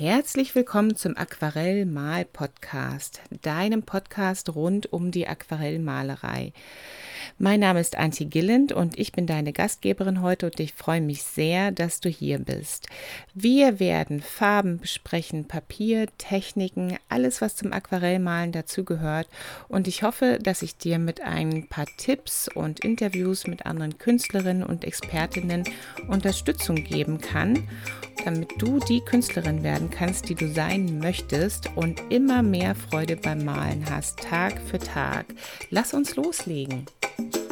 Herzlich willkommen zum Aquarell-Mal-Podcast, deinem Podcast rund um die Aquarellmalerei. Mein Name ist Antje Gilland und ich bin deine Gastgeberin heute und ich freue mich sehr, dass du hier bist. Wir werden Farben besprechen, Papier, Techniken, alles, was zum Aquarellmalen dazugehört und ich hoffe, dass ich dir mit ein paar Tipps und Interviews mit anderen Künstlerinnen und Expertinnen Unterstützung geben kann, damit du die Künstlerin werden kannst, die du sein möchtest und immer mehr Freude beim Malen hast, Tag für Tag. Lass uns loslegen. Thank you.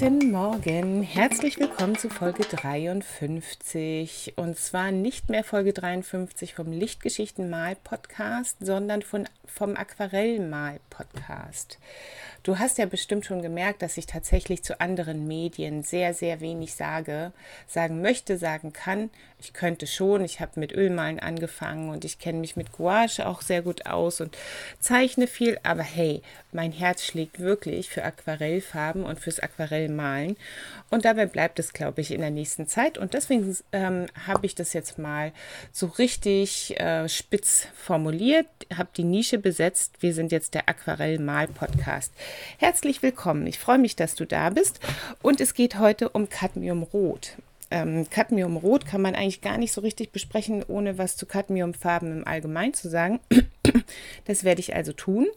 Guten Morgen, herzlich willkommen zu Folge 53. Und zwar nicht mehr Folge 53 vom Lichtgeschichten-Mal-Podcast, sondern von, vom Aquarell-Mal-Podcast. Du hast ja bestimmt schon gemerkt, dass ich tatsächlich zu anderen Medien sehr, sehr wenig sage, sagen möchte, sagen kann. Ich könnte schon, ich habe mit Ölmalen angefangen und ich kenne mich mit Gouache auch sehr gut aus und zeichne viel, aber hey, mein Herz schlägt wirklich für Aquarellfarben und fürs Aquarellmalen und dabei bleibt es, glaube ich, in der nächsten Zeit und deswegen ähm, habe ich das jetzt mal so richtig äh, spitz formuliert, habe die Nische besetzt. Wir sind jetzt der Aquarell-Mal-Podcast. Herzlich willkommen. Ich freue mich, dass du da bist. Und es geht heute um Cadmiumrot. Ähm, Cadmiumrot kann man eigentlich gar nicht so richtig besprechen, ohne was zu Cadmiumfarben im Allgemeinen zu sagen. Das werde ich also tun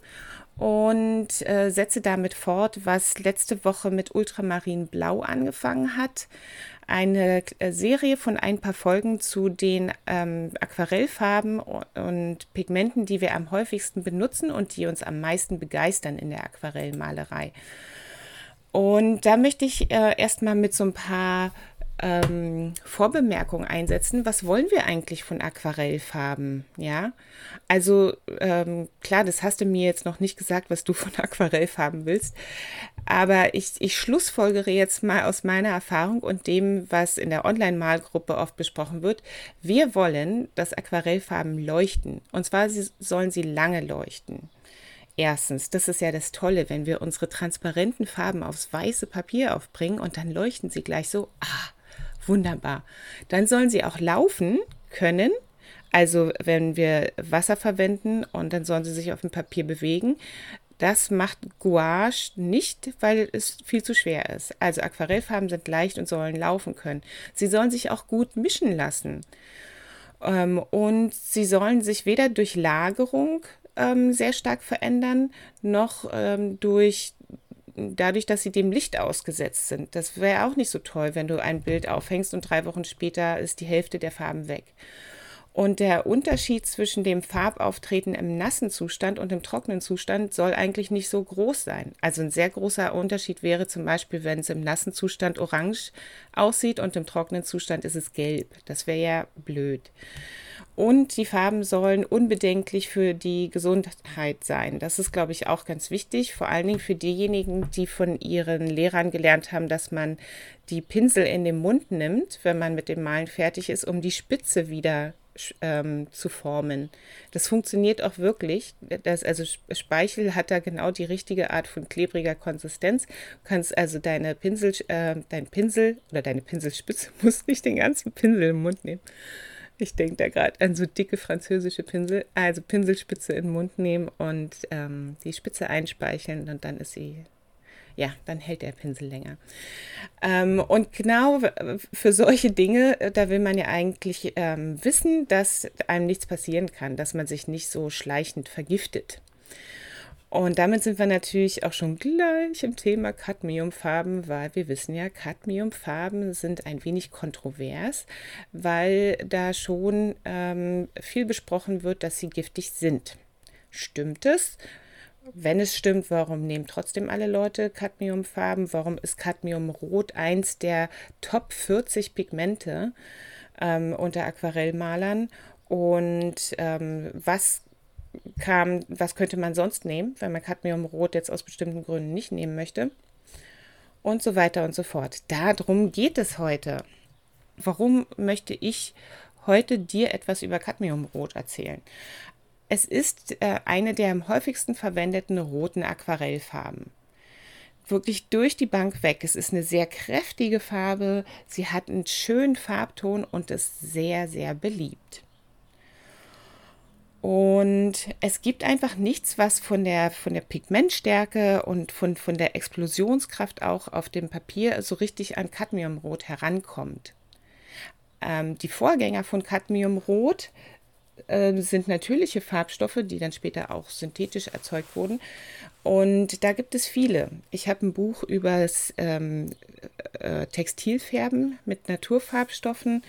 und äh, setze damit fort, was letzte Woche mit Ultramarin Blau angefangen hat eine äh, Serie von ein paar Folgen zu den ähm, Aquarellfarben und Pigmenten, die wir am häufigsten benutzen und die uns am meisten begeistern in der Aquarellmalerei. Und da möchte ich äh, erstmal mit so ein paar ähm, Vorbemerkung einsetzen, was wollen wir eigentlich von Aquarellfarben? Ja, also ähm, klar, das hast du mir jetzt noch nicht gesagt, was du von Aquarellfarben willst, aber ich, ich schlussfolgere jetzt mal aus meiner Erfahrung und dem, was in der Online-Malgruppe oft besprochen wird. Wir wollen, dass Aquarellfarben leuchten und zwar sie, sollen sie lange leuchten. Erstens, das ist ja das Tolle, wenn wir unsere transparenten Farben aufs weiße Papier aufbringen und dann leuchten sie gleich so, ah, Wunderbar. Dann sollen sie auch laufen können. Also wenn wir Wasser verwenden und dann sollen sie sich auf dem Papier bewegen. Das macht Gouache nicht, weil es viel zu schwer ist. Also Aquarellfarben sind leicht und sollen laufen können. Sie sollen sich auch gut mischen lassen. Ähm, und sie sollen sich weder durch Lagerung ähm, sehr stark verändern, noch ähm, durch dadurch, dass sie dem Licht ausgesetzt sind. Das wäre auch nicht so toll, wenn du ein Bild aufhängst und drei Wochen später ist die Hälfte der Farben weg. Und der Unterschied zwischen dem Farbauftreten im nassen Zustand und im trockenen Zustand soll eigentlich nicht so groß sein. Also ein sehr großer Unterschied wäre zum Beispiel, wenn es im nassen Zustand orange aussieht und im trockenen Zustand ist es gelb. Das wäre ja blöd. Und die Farben sollen unbedenklich für die Gesundheit sein. Das ist, glaube ich, auch ganz wichtig. Vor allen Dingen für diejenigen, die von ihren Lehrern gelernt haben, dass man die Pinsel in den Mund nimmt, wenn man mit dem Malen fertig ist, um die Spitze wieder ähm, zu formen. Das funktioniert auch wirklich. Das, also Speichel hat da genau die richtige Art von klebriger Konsistenz. Du kannst also deine Pinsel, äh, dein Pinsel oder deine Pinselspitze, muss nicht den ganzen Pinsel im Mund nehmen ich denke da gerade an so dicke französische Pinsel. Also Pinselspitze in den Mund nehmen und ähm, die Spitze einspeicheln und dann ist sie, ja, dann hält der Pinsel länger. Ähm, und genau für solche Dinge, äh, da will man ja eigentlich ähm, wissen, dass einem nichts passieren kann, dass man sich nicht so schleichend vergiftet. Und damit sind wir natürlich auch schon gleich im Thema Cadmiumfarben, weil wir wissen ja, Cadmiumfarben sind ein wenig kontrovers, weil da schon ähm, viel besprochen wird, dass sie giftig sind. Stimmt es? Wenn es stimmt, warum nehmen trotzdem alle Leute Cadmiumfarben? Warum ist Cadmiumrot eins der Top 40 Pigmente ähm, unter Aquarellmalern? Und ähm, was kam, was könnte man sonst nehmen, wenn man Cadmiumrot jetzt aus bestimmten Gründen nicht nehmen möchte. Und so weiter und so fort. Darum geht es heute. Warum möchte ich heute dir etwas über Cadmiumrot erzählen. Es ist äh, eine der am häufigsten verwendeten roten Aquarellfarben. Wirklich durch die Bank weg. Es ist eine sehr kräftige Farbe. Sie hat einen schönen Farbton und ist sehr, sehr beliebt. Und es gibt einfach nichts, was von der, von der Pigmentstärke und von, von der Explosionskraft auch auf dem Papier so richtig an Cadmiumrot herankommt. Ähm, die Vorgänger von Cadmiumrot äh, sind natürliche Farbstoffe, die dann später auch synthetisch erzeugt wurden. Und da gibt es viele. Ich habe ein Buch über das ähm, äh, Textilfärben mit Naturfarbstoffen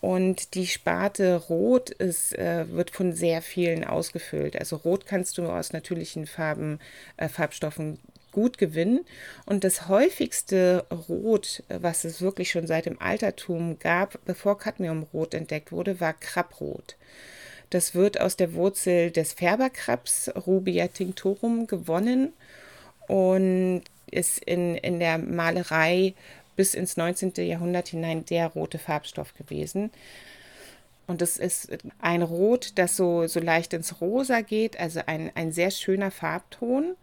und die Sparte Rot ist, äh, wird von sehr vielen ausgefüllt. Also Rot kannst du aus natürlichen Farben, äh, Farbstoffen gut gewinnen. Und das häufigste Rot, was es wirklich schon seit dem Altertum gab, bevor Cadmiumrot entdeckt wurde, war Krabbrot. Das wird aus der Wurzel des Färberkrabs Rubia tinctorum gewonnen und ist in, in der Malerei bis ins 19. Jahrhundert hinein der rote Farbstoff gewesen. Und es ist ein Rot, das so, so leicht ins Rosa geht, also ein, ein sehr schöner Farbton.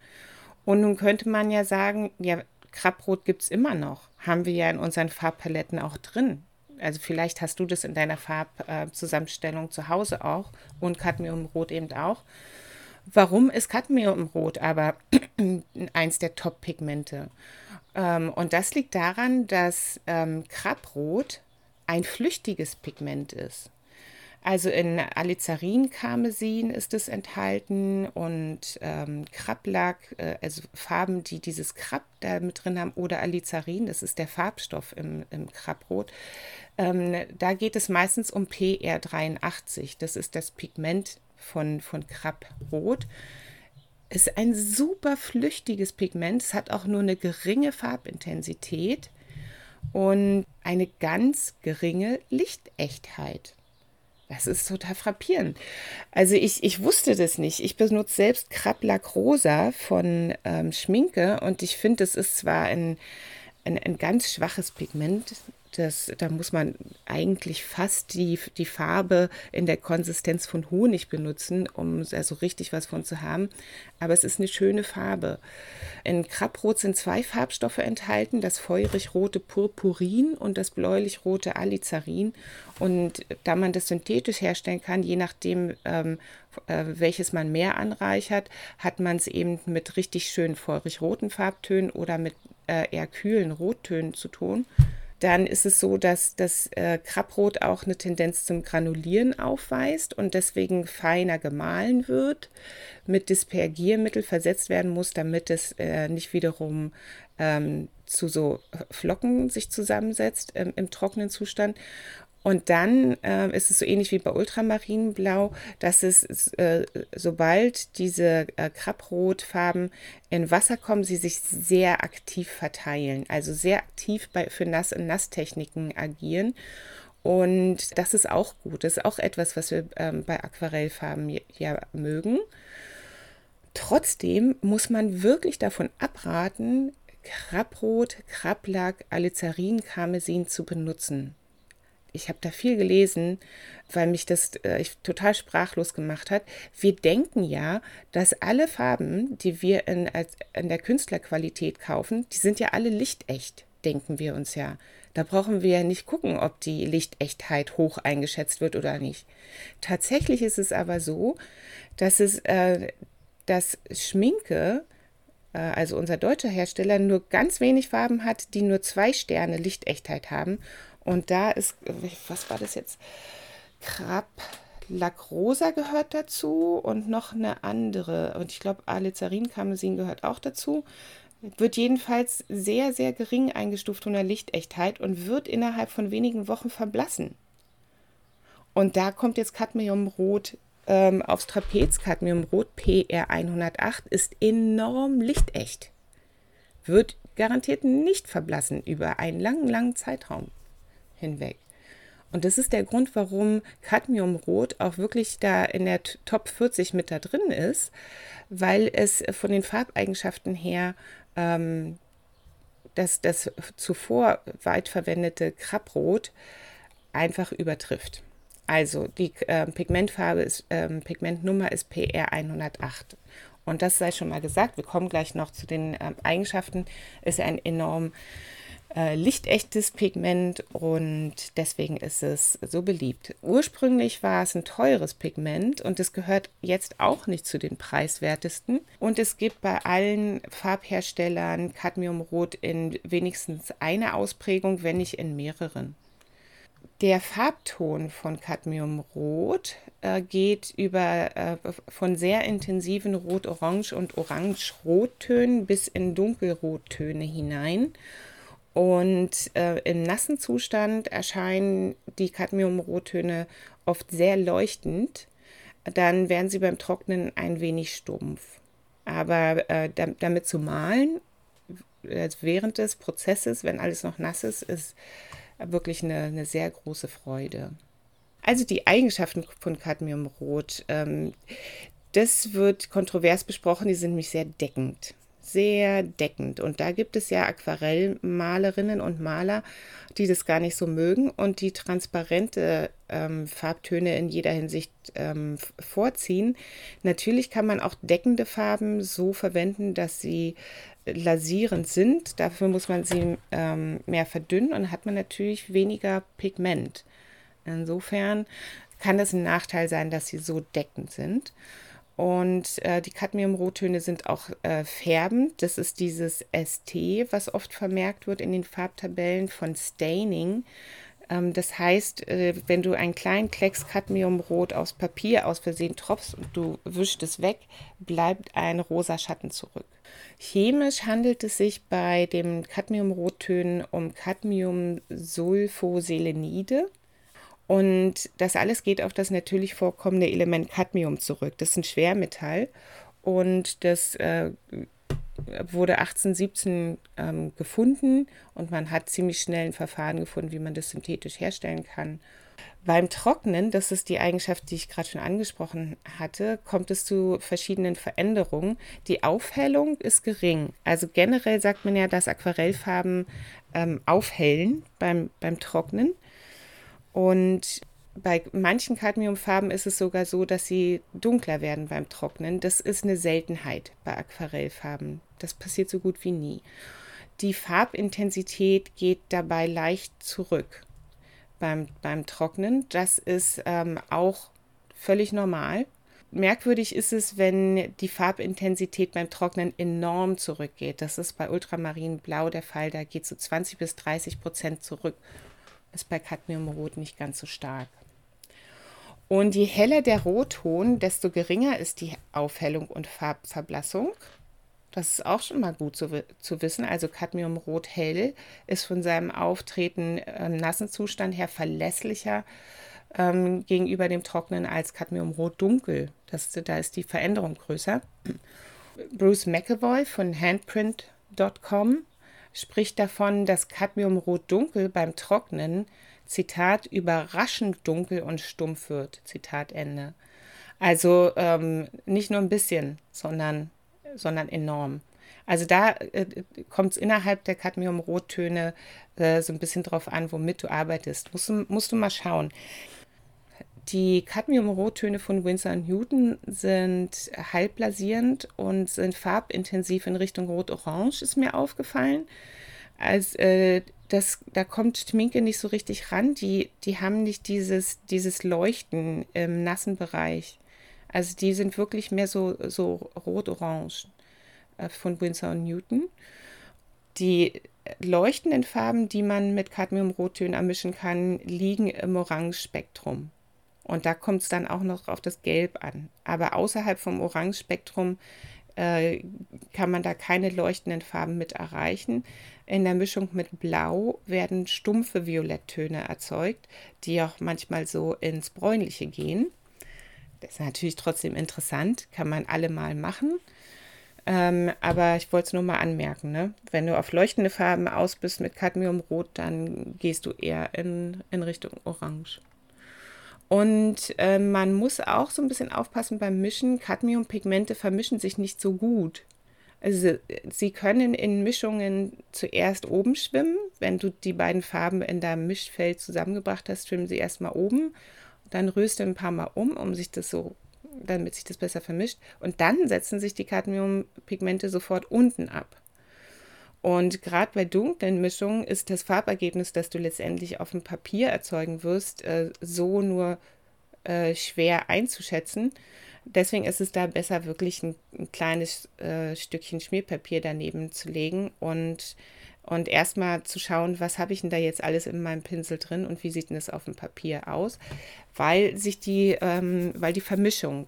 Und nun könnte man ja sagen, ja, Krabbrot gibt es immer noch. Haben wir ja in unseren Farbpaletten auch drin. Also vielleicht hast du das in deiner Farbzusammenstellung zu Hause auch und Cadmiumrot eben auch. Warum ist Cadmiumrot aber eins der Top-Pigmente? Ähm, und das liegt daran, dass ähm, Krabbrot ein flüchtiges Pigment ist. Also in Alizarin-Karmesin ist es enthalten und ähm, Krablack, äh, also Farben, die dieses Krab da mit drin haben, oder Alizarin, das ist der Farbstoff im, im Krabbrot. Ähm, da geht es meistens um PR83, das ist das Pigment von, von Krabbrot ist ein super flüchtiges Pigment. Es hat auch nur eine geringe Farbintensität und eine ganz geringe Lichtechtheit. Das ist total frappierend. Also ich, ich wusste das nicht. Ich benutze selbst Krablack Rosa von ähm, Schminke und ich finde, es ist zwar ein, ein, ein ganz schwaches Pigment, das, da muss man eigentlich fast die, die Farbe in der Konsistenz von Honig benutzen, um also richtig was von zu haben. Aber es ist eine schöne Farbe. In Krabbrot sind zwei Farbstoffe enthalten, das feurig-rote Purpurin und das bläulich-rote Alizarin. Und da man das synthetisch herstellen kann, je nachdem, ähm, äh, welches man mehr anreichert, hat man es eben mit richtig schönen feurig-roten Farbtönen oder mit äh, eher kühlen Rottönen zu tun dann ist es so, dass das äh, Krabbrot auch eine Tendenz zum Granulieren aufweist und deswegen feiner gemahlen wird, mit Dispergiermittel versetzt werden muss, damit es äh, nicht wiederum ähm, zu so Flocken sich zusammensetzt ähm, im trockenen Zustand. Und dann äh, ist es so ähnlich wie bei Ultramarinblau, dass es, äh, sobald diese äh, Krabbrotfarben in Wasser kommen, sie sich sehr aktiv verteilen, also sehr aktiv bei, für Nass- und Nasstechniken agieren. Und das ist auch gut. Das ist auch etwas, was wir ähm, bei Aquarellfarben ja, ja mögen. Trotzdem muss man wirklich davon abraten, Krabbrot, Krablack, Alizarin, Karmesin zu benutzen ich habe da viel gelesen, weil mich das äh, ich, total sprachlos gemacht hat. Wir denken ja, dass alle Farben, die wir in, als, in der Künstlerqualität kaufen, die sind ja alle lichtecht, denken wir uns ja. Da brauchen wir ja nicht gucken, ob die Lichtechtheit hoch eingeschätzt wird oder nicht. Tatsächlich ist es aber so, dass es äh, dass Schminke äh, also unser deutscher Hersteller, nur ganz wenig Farben hat, die nur zwei Sterne Lichtechtheit haben und da ist, was war das jetzt? Krab Lacrosa gehört dazu und noch eine andere. Und ich glaube, Alizarin Karmesin gehört auch dazu. Wird jedenfalls sehr, sehr gering eingestuft von der Lichtechtheit und wird innerhalb von wenigen Wochen verblassen. Und da kommt jetzt Cadmiumrot ähm, aufs Trapez. Cadmiumrot PR108 ist enorm lichtecht. Wird garantiert nicht verblassen über einen langen, langen Zeitraum hinweg. Und das ist der Grund, warum Cadmiumrot auch wirklich da in der Top 40 mit da drin ist, weil es von den Farbeigenschaften her ähm, das, das zuvor weit verwendete Krabbrot einfach übertrifft. Also die äh, Pigmentfarbe ist, äh, Pigmentnummer ist PR 108. Und das sei schon mal gesagt, wir kommen gleich noch zu den äh, Eigenschaften, ist ein enorm äh, lichtechtes Pigment und deswegen ist es so beliebt. Ursprünglich war es ein teures Pigment und es gehört jetzt auch nicht zu den preiswertesten. Und es gibt bei allen Farbherstellern Cadmiumrot in wenigstens einer Ausprägung, wenn nicht in mehreren. Der Farbton von Cadmiumrot äh, geht über äh, von sehr intensiven Rot-Orange und Orange-Rottönen bis in Dunkelrottöne hinein. Und äh, im nassen Zustand erscheinen die Cadmiumrottöne oft sehr leuchtend. Dann werden sie beim Trocknen ein wenig stumpf. Aber äh, damit zu malen, äh, während des Prozesses, wenn alles noch nass ist, ist wirklich eine, eine sehr große Freude. Also die Eigenschaften von Cadmiumrot, ähm, das wird kontrovers besprochen, die sind nämlich sehr deckend sehr deckend. Und da gibt es ja Aquarellmalerinnen und Maler, die das gar nicht so mögen und die transparente ähm, Farbtöne in jeder Hinsicht ähm, vorziehen. Natürlich kann man auch deckende Farben so verwenden, dass sie lasierend sind. Dafür muss man sie ähm, mehr verdünnen und hat man natürlich weniger Pigment. Insofern kann das ein Nachteil sein, dass sie so deckend sind. Und äh, die Cadmium-Rottöne sind auch äh, färbend. Das ist dieses ST, was oft vermerkt wird in den Farbtabellen von Staining. Ähm, das heißt, äh, wenn du einen kleinen Klecks Cadmiumrot aufs Papier aus Versehen tropfst und du wischst es weg, bleibt ein rosa Schatten zurück. Chemisch handelt es sich bei den Cadmiumrottönen um Cadmiumsulfoselenide. Und das alles geht auf das natürlich vorkommende Element Cadmium zurück. Das ist ein Schwermetall und das äh, wurde 1817 ähm, gefunden und man hat ziemlich schnell ein Verfahren gefunden, wie man das synthetisch herstellen kann. Beim Trocknen, das ist die Eigenschaft, die ich gerade schon angesprochen hatte, kommt es zu verschiedenen Veränderungen. Die Aufhellung ist gering. Also generell sagt man ja, dass Aquarellfarben ähm, aufhellen beim, beim Trocknen. Und bei manchen Cadmiumfarben ist es sogar so, dass sie dunkler werden beim Trocknen. Das ist eine Seltenheit bei Aquarellfarben. Das passiert so gut wie nie. Die Farbintensität geht dabei leicht zurück beim, beim Trocknen. Das ist ähm, auch völlig normal. Merkwürdig ist es, wenn die Farbintensität beim Trocknen enorm zurückgeht. Das ist bei Ultramarinblau der Fall. Da geht so 20 bis 30 Prozent zurück ist bei Cadmiumrot nicht ganz so stark. Und je heller der Rotton, desto geringer ist die Aufhellung und Farbverblassung. Das ist auch schon mal gut zu, zu wissen. Also Cadmiumrot hell ist von seinem Auftreten im nassen Zustand her verlässlicher ähm, gegenüber dem trockenen als Cadmiumrot dunkel. Das, da ist die Veränderung größer. Bruce McAvoy von handprint.com spricht davon, dass Cadmiumrot dunkel beim Trocknen, Zitat, überraschend dunkel und stumpf wird. Zitat Ende. Also ähm, nicht nur ein bisschen, sondern, sondern enorm. Also da äh, kommt es innerhalb der Cadmium-Rottöne äh, so ein bisschen drauf an, womit du arbeitest. Musst musst du mal schauen. Die Cadmium-Rottöne von Winsor Newton sind halbblasierend und sind farbintensiv in Richtung Rot-Orange, ist mir aufgefallen. Als, äh, das, da kommt Schminke nicht so richtig ran. Die, die haben nicht dieses, dieses Leuchten im nassen Bereich. Also die sind wirklich mehr so, so rot-orange äh, von Winsor Newton. Die leuchtenden Farben, die man mit Cadmium-Rottönen ermischen kann, liegen im Orange-Spektrum. Und da kommt es dann auch noch auf das Gelb an. Aber außerhalb vom Orange-Spektrum äh, kann man da keine leuchtenden Farben mit erreichen. In der Mischung mit Blau werden stumpfe Violetttöne erzeugt, die auch manchmal so ins Bräunliche gehen. Das ist natürlich trotzdem interessant, kann man alle mal machen. Ähm, aber ich wollte es nur mal anmerken, ne? wenn du auf leuchtende Farben aus bist mit Cadmiumrot, dann gehst du eher in, in Richtung Orange. Und äh, man muss auch so ein bisschen aufpassen beim Mischen. Cadmiumpigmente vermischen sich nicht so gut. Also sie können in Mischungen zuerst oben schwimmen. Wenn du die beiden Farben in deinem Mischfeld zusammengebracht hast, schwimmen sie erstmal oben. dann rührst du ein paar Mal um, um sich das so, damit sich das besser vermischt. Und dann setzen sich die Cadmiumpigmente sofort unten ab. Und gerade bei dunklen Mischungen ist das Farbergebnis, das du letztendlich auf dem Papier erzeugen wirst, äh, so nur äh, schwer einzuschätzen. Deswegen ist es da besser, wirklich ein, ein kleines äh, Stückchen Schmierpapier daneben zu legen und, und erstmal zu schauen, was habe ich denn da jetzt alles in meinem Pinsel drin und wie sieht denn das auf dem Papier aus, weil sich die, ähm, weil die Vermischung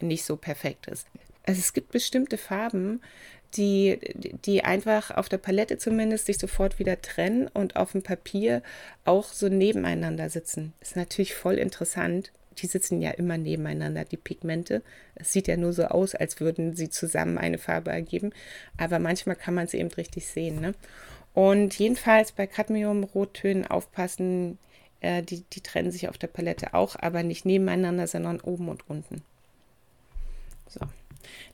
nicht so perfekt ist. Also es gibt bestimmte Farben, die, die einfach auf der Palette zumindest sich sofort wieder trennen und auf dem Papier auch so nebeneinander sitzen. Ist natürlich voll interessant. Die sitzen ja immer nebeneinander, die Pigmente. Es sieht ja nur so aus, als würden sie zusammen eine Farbe ergeben, aber manchmal kann man es eben richtig sehen. Ne? Und jedenfalls bei Cadmium-Rottönen aufpassen, äh, die, die trennen sich auf der Palette auch, aber nicht nebeneinander, sondern oben und unten. So.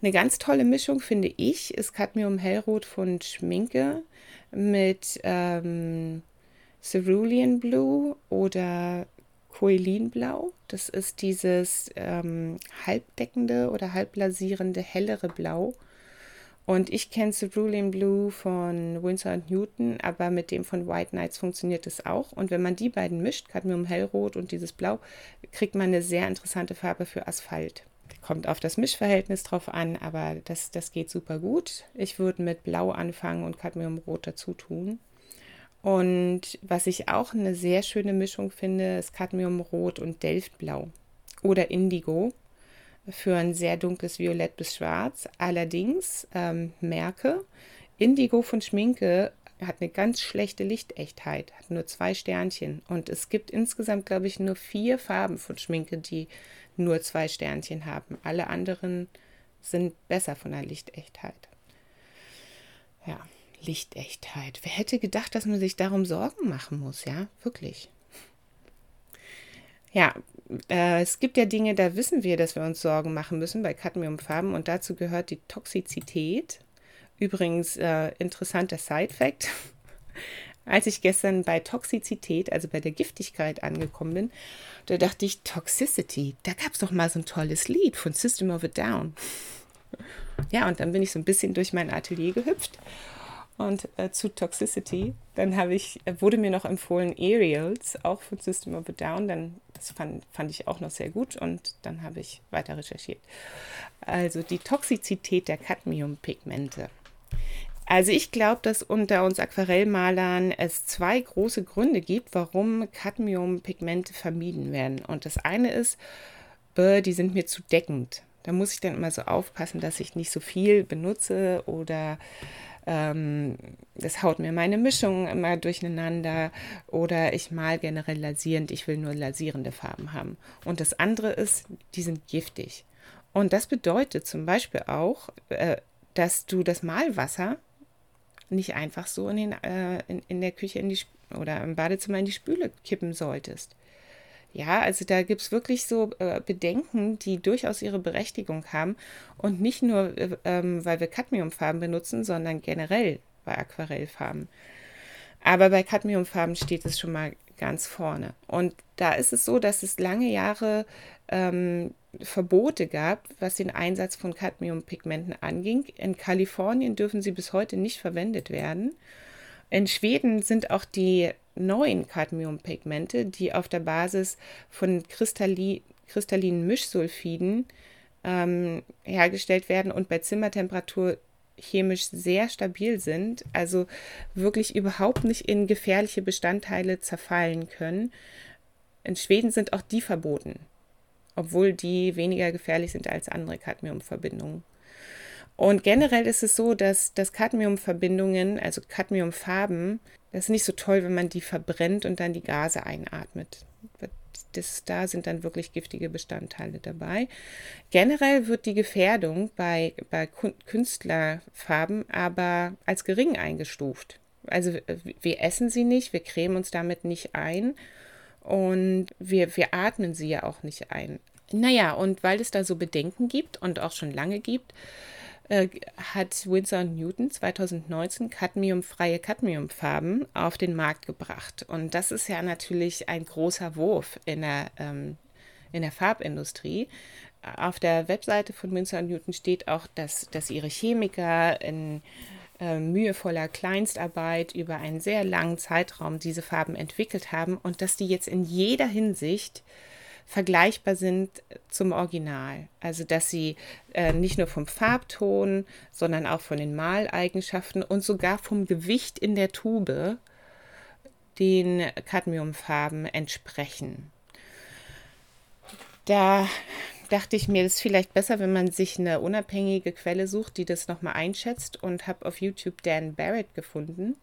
Eine ganz tolle Mischung finde ich ist Cadmium Hellrot von Schminke mit ähm, Cerulean Blue oder Coelinblau. Das ist dieses ähm, halbdeckende oder halbblasierende hellere Blau. Und ich kenne Cerulean Blue von Winsor Newton, aber mit dem von White Knights funktioniert es auch. Und wenn man die beiden mischt, Cadmium Hellrot und dieses Blau, kriegt man eine sehr interessante Farbe für Asphalt. Kommt auf das Mischverhältnis drauf an, aber das, das geht super gut. Ich würde mit Blau anfangen und Cadmiumrot dazu tun. Und was ich auch eine sehr schöne Mischung finde, ist Cadmiumrot und Delftblau oder Indigo für ein sehr dunkles Violett bis Schwarz. Allerdings ähm, merke, Indigo von Schminke hat eine ganz schlechte Lichtechtheit, hat nur zwei Sternchen. Und es gibt insgesamt, glaube ich, nur vier Farben von Schminke, die nur zwei Sternchen haben. Alle anderen sind besser von der Lichtechtheit. Ja, Lichtechtheit. Wer hätte gedacht, dass man sich darum Sorgen machen muss, ja? Wirklich. Ja, äh, es gibt ja Dinge, da wissen wir, dass wir uns Sorgen machen müssen bei Cadmiumfarben und dazu gehört die Toxizität. Übrigens, äh, interessanter Side-Fact. Als ich gestern bei Toxizität, also bei der Giftigkeit angekommen bin, da dachte ich, Toxicity, da gab es doch mal so ein tolles Lied von System of a Down. Ja, und dann bin ich so ein bisschen durch mein Atelier gehüpft und äh, zu Toxicity. Dann habe ich, äh, wurde mir noch empfohlen Aerials, auch von System of a Down. Dann, das fand, fand ich auch noch sehr gut und dann habe ich weiter recherchiert. Also die Toxizität der Cadmiumpigmente. Also ich glaube, dass unter uns Aquarellmalern es zwei große Gründe gibt, warum Cadmiumpigmente vermieden werden. Und das eine ist, die sind mir zu deckend. Da muss ich dann immer so aufpassen, dass ich nicht so viel benutze oder ähm, das haut mir meine Mischung immer durcheinander oder ich mal generell lasierend, ich will nur lasierende Farben haben. Und das andere ist, die sind giftig. Und das bedeutet zum Beispiel auch, äh, dass du das Malwasser nicht einfach so in, den, äh, in, in der Küche in die, oder im Badezimmer in die Spüle kippen solltest. Ja, also da gibt es wirklich so äh, Bedenken, die durchaus ihre Berechtigung haben. Und nicht nur, äh, ähm, weil wir Cadmiumfarben benutzen, sondern generell bei Aquarellfarben. Aber bei Cadmiumfarben steht es schon mal ganz vorne. Und da ist es so, dass es lange Jahre ähm, Verbote gab, was den Einsatz von Cadmiumpigmenten anging. In Kalifornien dürfen sie bis heute nicht verwendet werden. In Schweden sind auch die neuen Cadmiumpigmente, die auf der Basis von Kristalli kristallinen Mischsulfiden ähm, hergestellt werden und bei Zimmertemperatur chemisch sehr stabil sind, also wirklich überhaupt nicht in gefährliche Bestandteile zerfallen können. In Schweden sind auch die verboten obwohl die weniger gefährlich sind als andere Cadmiumverbindungen. Und generell ist es so, dass, dass Cadmiumverbindungen, also Cadmiumfarben, das ist nicht so toll, wenn man die verbrennt und dann die Gase einatmet. Das, da sind dann wirklich giftige Bestandteile dabei. Generell wird die Gefährdung bei, bei Künstlerfarben aber als gering eingestuft. Also wir essen sie nicht, wir cremen uns damit nicht ein und wir, wir atmen sie ja auch nicht ein. Naja, und weil es da so Bedenken gibt und auch schon lange gibt, äh, hat Winsor Newton 2019 cadmiumfreie Cadmiumfarben auf den Markt gebracht. Und das ist ja natürlich ein großer Wurf in der, ähm, in der Farbindustrie. Auf der Webseite von Münzer Newton steht auch, dass, dass ihre Chemiker in äh, mühevoller Kleinstarbeit über einen sehr langen Zeitraum diese Farben entwickelt haben und dass die jetzt in jeder Hinsicht vergleichbar sind zum Original. Also dass sie äh, nicht nur vom Farbton, sondern auch von den Maleigenschaften und sogar vom Gewicht in der Tube den Cadmiumfarben entsprechen. Da dachte ich mir, es ist vielleicht besser, wenn man sich eine unabhängige Quelle sucht, die das nochmal einschätzt und habe auf YouTube Dan Barrett gefunden.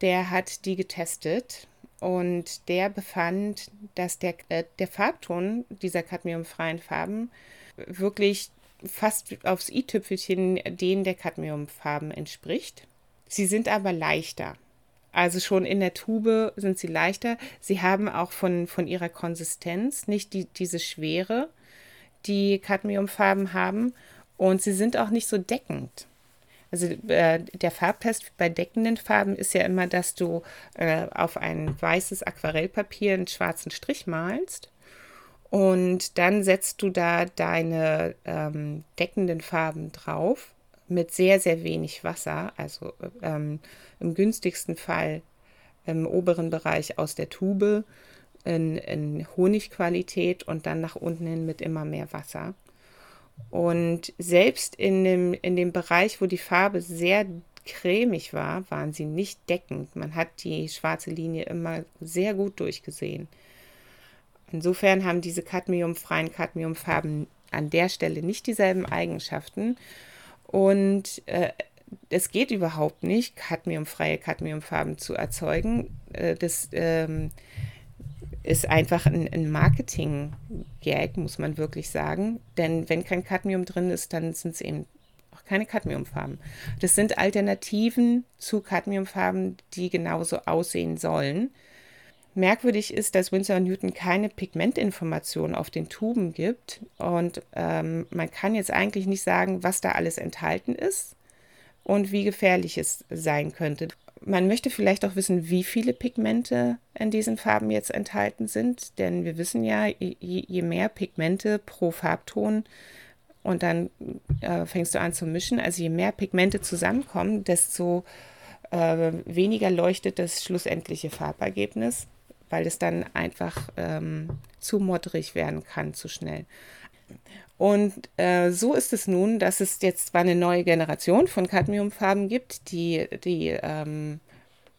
Der hat die getestet und der befand, dass der, äh, der Farbton dieser cadmiumfreien Farben wirklich fast aufs i-Tüpfelchen den der Cadmiumfarben entspricht. Sie sind aber leichter. Also schon in der Tube sind sie leichter. Sie haben auch von, von ihrer Konsistenz nicht die, diese Schwere, die Cadmiumfarben haben. Und sie sind auch nicht so deckend. Also äh, der Farbtest bei deckenden Farben ist ja immer, dass du äh, auf ein weißes Aquarellpapier einen schwarzen Strich malst und dann setzt du da deine ähm, deckenden Farben drauf mit sehr, sehr wenig Wasser, also ähm, im günstigsten Fall im oberen Bereich aus der Tube in, in Honigqualität und dann nach unten hin mit immer mehr Wasser. Und selbst in dem, in dem Bereich, wo die Farbe sehr cremig war, waren sie nicht deckend. Man hat die schwarze Linie immer sehr gut durchgesehen. Insofern haben diese cadmiumfreien Cadmiumfarben an der Stelle nicht dieselben Eigenschaften. Und äh, es geht überhaupt nicht, cadmiumfreie Cadmiumfarben zu erzeugen. Äh, das ähm, ist einfach ein, ein Marketing-Gag, muss man wirklich sagen. Denn wenn kein Cadmium drin ist, dann sind es eben auch keine Cadmiumfarben. Das sind Alternativen zu Cadmiumfarben, die genauso aussehen sollen. Merkwürdig ist, dass Winsor Newton keine Pigmentinformation auf den Tuben gibt und ähm, man kann jetzt eigentlich nicht sagen, was da alles enthalten ist und wie gefährlich es sein könnte. Man möchte vielleicht auch wissen, wie viele Pigmente in diesen Farben jetzt enthalten sind, denn wir wissen ja, je, je mehr Pigmente pro Farbton und dann äh, fängst du an zu mischen, also je mehr Pigmente zusammenkommen, desto äh, weniger leuchtet das schlussendliche Farbergebnis, weil es dann einfach ähm, zu modderig werden kann, zu schnell. Und äh, so ist es nun, dass es jetzt zwar eine neue Generation von Cadmiumfarben gibt, die, die ähm,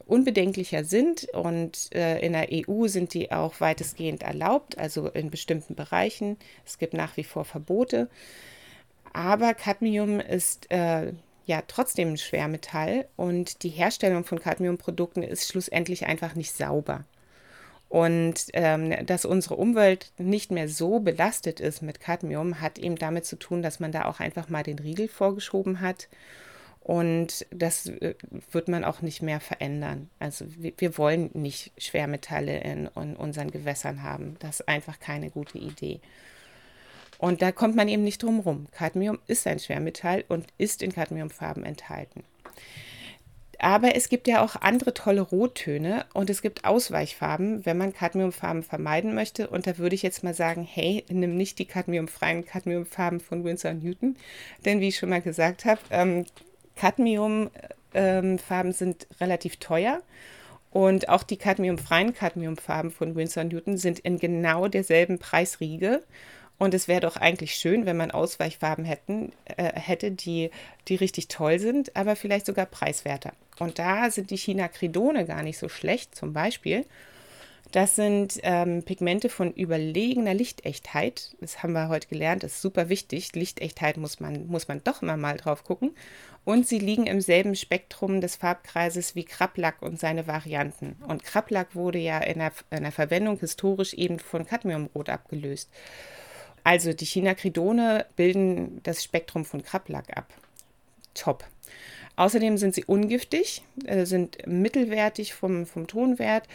unbedenklicher sind und äh, in der EU sind die auch weitestgehend erlaubt, also in bestimmten Bereichen. Es gibt nach wie vor Verbote. Aber Cadmium ist äh, ja trotzdem ein Schwermetall und die Herstellung von Cadmiumprodukten ist schlussendlich einfach nicht sauber. Und ähm, dass unsere Umwelt nicht mehr so belastet ist mit Cadmium, hat eben damit zu tun, dass man da auch einfach mal den Riegel vorgeschoben hat. Und das äh, wird man auch nicht mehr verändern. Also wir, wir wollen nicht Schwermetalle in, in unseren Gewässern haben. Das ist einfach keine gute Idee. Und da kommt man eben nicht drum rum. Cadmium ist ein Schwermetall und ist in Cadmiumfarben enthalten. Aber es gibt ja auch andere tolle Rottöne und es gibt Ausweichfarben, wenn man Cadmiumfarben vermeiden möchte. Und da würde ich jetzt mal sagen, hey, nimm nicht die cadmiumfreien Cadmiumfarben von Winsor Newton. Denn wie ich schon mal gesagt habe, ähm, Cadmiumfarben ähm, sind relativ teuer. Und auch die cadmiumfreien Cadmiumfarben von Winsor Newton sind in genau derselben Preisriege. Und es wäre doch eigentlich schön, wenn man Ausweichfarben hätten, äh, hätte, die, die richtig toll sind, aber vielleicht sogar preiswerter. Und da sind die Chinacridone gar nicht so schlecht, zum Beispiel. Das sind ähm, Pigmente von überlegener Lichtechtheit. Das haben wir heute gelernt, das ist super wichtig. Lichtechtheit muss man, muss man doch immer mal drauf gucken. Und sie liegen im selben Spektrum des Farbkreises wie Krablack und seine Varianten. Und Krablack wurde ja in der, in der Verwendung historisch eben von Cadmiumrot abgelöst. Also die Chinacridone bilden das Spektrum von Krablack ab. Top. Außerdem sind sie ungiftig, äh, sind mittelwertig vom, vom Tonwert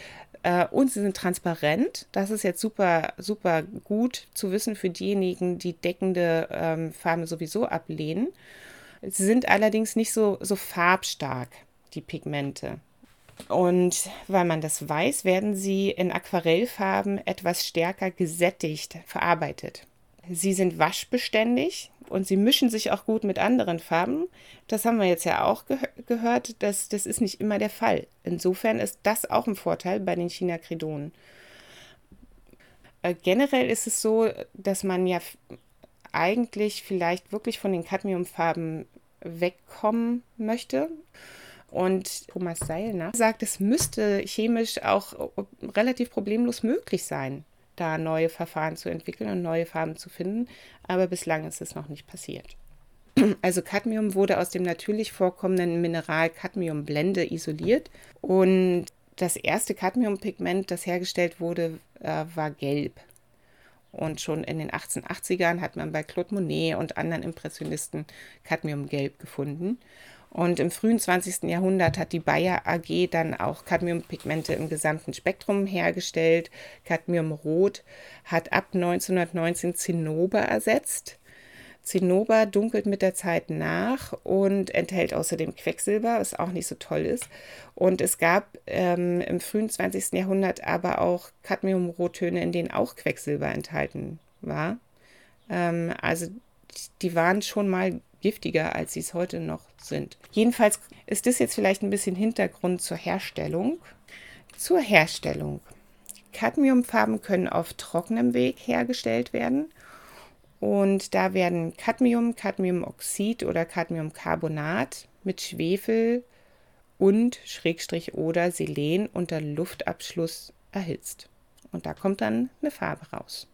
äh, und sie sind transparent. Das ist jetzt super, super gut zu wissen für diejenigen, die deckende ähm, Farben sowieso ablehnen. Sie sind allerdings nicht so, so farbstark, die Pigmente. Und weil man das weiß, werden sie in Aquarellfarben etwas stärker gesättigt verarbeitet. Sie sind waschbeständig und sie mischen sich auch gut mit anderen Farben. Das haben wir jetzt ja auch ge gehört, dass das ist nicht immer der Fall. Insofern ist das auch ein Vorteil bei den China-Kredonen. Äh, generell ist es so, dass man ja eigentlich vielleicht wirklich von den Cadmiumfarben wegkommen möchte. Und Thomas Seilner sagt, es müsste chemisch auch relativ problemlos möglich sein, da neue Verfahren zu entwickeln und neue Farben zu finden. Aber bislang ist es noch nicht passiert. Also Cadmium wurde aus dem natürlich vorkommenden Mineral Cadmiumblende isoliert und das erste Cadmiumpigment, das hergestellt wurde, äh, war gelb. Und schon in den 1880ern hat man bei Claude Monet und anderen Impressionisten Cadmiumgelb gefunden. Und im frühen 20. Jahrhundert hat die Bayer AG dann auch Cadmiumpigmente im gesamten Spektrum hergestellt. Cadmiumrot hat ab 1919 Zinnober ersetzt. Zinnober dunkelt mit der Zeit nach und enthält außerdem Quecksilber, was auch nicht so toll ist. Und es gab ähm, im frühen 20. Jahrhundert aber auch Cadmiumrottöne, in denen auch Quecksilber enthalten war. Ähm, also die waren schon mal giftiger, als sie es heute noch sind. Jedenfalls ist das jetzt vielleicht ein bisschen Hintergrund zur Herstellung. Zur Herstellung. Cadmiumfarben können auf trockenem Weg hergestellt werden. Und da werden Cadmium, Cadmiumoxid oder Cadmiumcarbonat mit Schwefel und Schrägstrich oder Selen unter Luftabschluss erhitzt. Und da kommt dann eine Farbe raus.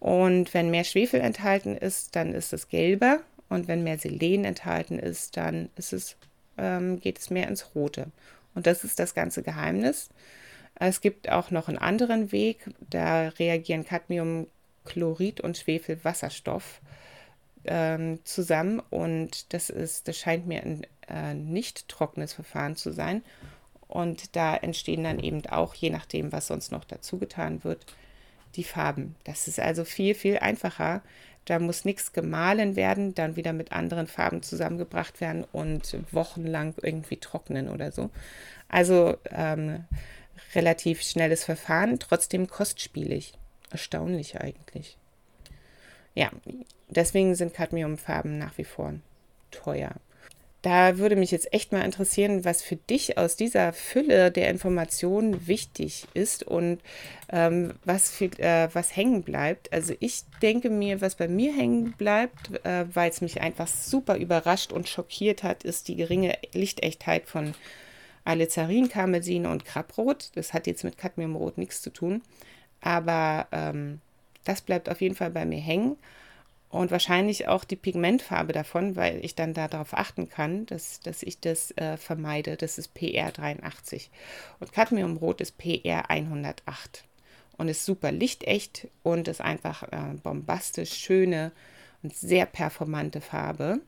Und wenn mehr Schwefel enthalten ist, dann ist es gelber und wenn mehr Selen enthalten ist, dann ist es, ähm, geht es mehr ins Rote. Und das ist das ganze Geheimnis. Es gibt auch noch einen anderen Weg. Da reagieren Cadmiumchlorid und Schwefelwasserstoff ähm, zusammen. Und das ist, das scheint mir ein äh, nicht trockenes Verfahren zu sein. Und da entstehen dann eben auch, je nachdem, was sonst noch dazu getan wird, die Farben. Das ist also viel, viel einfacher, da muss nichts gemahlen werden, dann wieder mit anderen Farben zusammengebracht werden und wochenlang irgendwie trocknen oder so. Also ähm, relativ schnelles Verfahren, trotzdem kostspielig. Erstaunlich eigentlich. Ja, deswegen sind Cadmiumfarben nach wie vor teuer. Da würde mich jetzt echt mal interessieren, was für dich aus dieser Fülle der Informationen wichtig ist und ähm, was, für, äh, was hängen bleibt. Also ich denke mir, was bei mir hängen bleibt, äh, weil es mich einfach super überrascht und schockiert hat, ist die geringe Lichtechtheit von Alizarin, Karmesin und Krabbrot. Das hat jetzt mit Cadmiumrot nichts zu tun, aber ähm, das bleibt auf jeden Fall bei mir hängen und wahrscheinlich auch die Pigmentfarbe davon, weil ich dann darauf achten kann, dass, dass ich das äh, vermeide. Das ist PR83 und Cadmiumrot ist PR108 und ist super lichtecht und ist einfach äh, bombastisch schöne und sehr performante Farbe,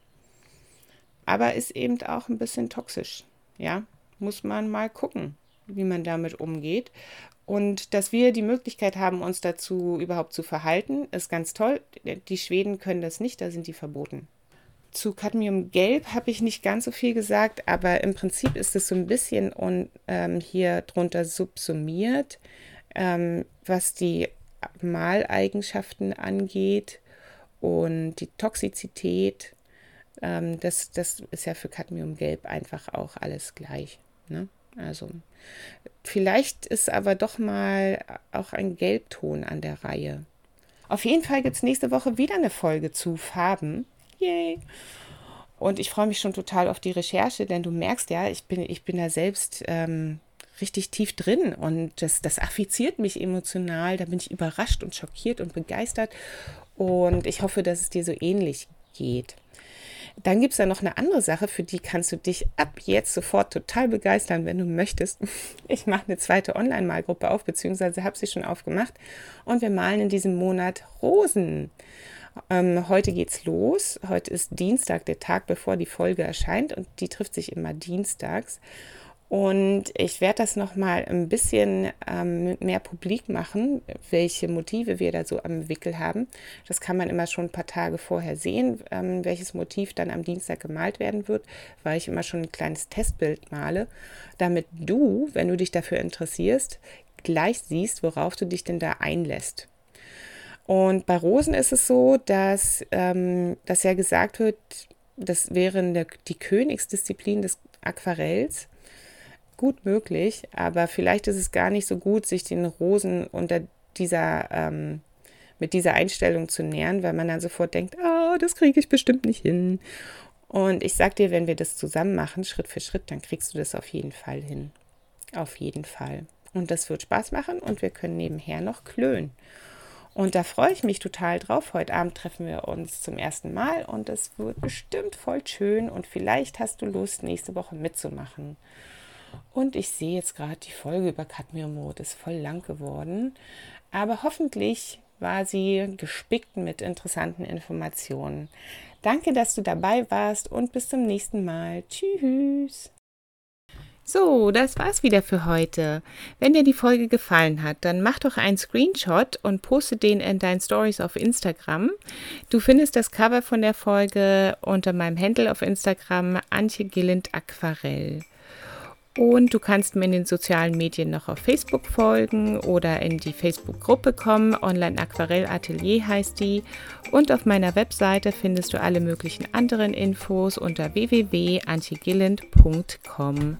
aber ist eben auch ein bisschen toxisch. Ja, muss man mal gucken, wie man damit umgeht. Und dass wir die Möglichkeit haben, uns dazu überhaupt zu verhalten, ist ganz toll. Die Schweden können das nicht, da sind die verboten. Zu Cadmiumgelb habe ich nicht ganz so viel gesagt, aber im Prinzip ist es so ein bisschen und, ähm, hier drunter subsumiert, ähm, was die Maleigenschaften angeht und die Toxizität. Ähm, das, das ist ja für Cadmiumgelb einfach auch alles gleich. Ne? Also vielleicht ist aber doch mal auch ein Gelbton an der Reihe. Auf jeden Fall gibt es nächste Woche wieder eine Folge zu Farben. Yay! Und ich freue mich schon total auf die Recherche, denn du merkst ja, ich bin, ich bin da selbst ähm, richtig tief drin und das, das affiziert mich emotional. Da bin ich überrascht und schockiert und begeistert. Und ich hoffe, dass es dir so ähnlich geht. Dann gibt es da noch eine andere Sache, für die kannst du dich ab jetzt sofort total begeistern, wenn du möchtest. Ich mache eine zweite Online-Malgruppe auf, beziehungsweise habe sie schon aufgemacht. Und wir malen in diesem Monat Rosen. Ähm, heute geht's los. Heute ist Dienstag, der Tag, bevor die Folge erscheint. Und die trifft sich immer dienstags. Und ich werde das nochmal ein bisschen ähm, mehr publik machen, welche Motive wir da so am Wickel haben. Das kann man immer schon ein paar Tage vorher sehen, ähm, welches Motiv dann am Dienstag gemalt werden wird, weil ich immer schon ein kleines Testbild male, damit du, wenn du dich dafür interessierst, gleich siehst, worauf du dich denn da einlässt. Und bei Rosen ist es so, dass, ähm, dass ja gesagt wird, das wäre eine, die Königsdisziplin des Aquarells gut möglich, aber vielleicht ist es gar nicht so gut, sich den Rosen unter dieser, ähm, mit dieser Einstellung zu nähern, weil man dann sofort denkt, oh, das kriege ich bestimmt nicht hin. Und ich sag dir, wenn wir das zusammen machen, Schritt für Schritt, dann kriegst du das auf jeden Fall hin. Auf jeden Fall. Und das wird Spaß machen und wir können nebenher noch klönen. Und da freue ich mich total drauf. Heute Abend treffen wir uns zum ersten Mal und es wird bestimmt voll schön und vielleicht hast du Lust, nächste Woche mitzumachen. Und ich sehe jetzt gerade, die Folge über Cadmium-Mode ist voll lang geworden. Aber hoffentlich war sie gespickt mit interessanten Informationen. Danke, dass du dabei warst und bis zum nächsten Mal. Tschüss. So, das war's wieder für heute. Wenn dir die Folge gefallen hat, dann mach doch einen Screenshot und poste den in deinen Stories auf Instagram. Du findest das Cover von der Folge unter meinem Handle auf Instagram Antje Gilland Aquarell. Und du kannst mir in den sozialen Medien noch auf Facebook folgen oder in die Facebook-Gruppe kommen. Online Aquarell Atelier heißt die. Und auf meiner Webseite findest du alle möglichen anderen Infos unter www.antigilland.com.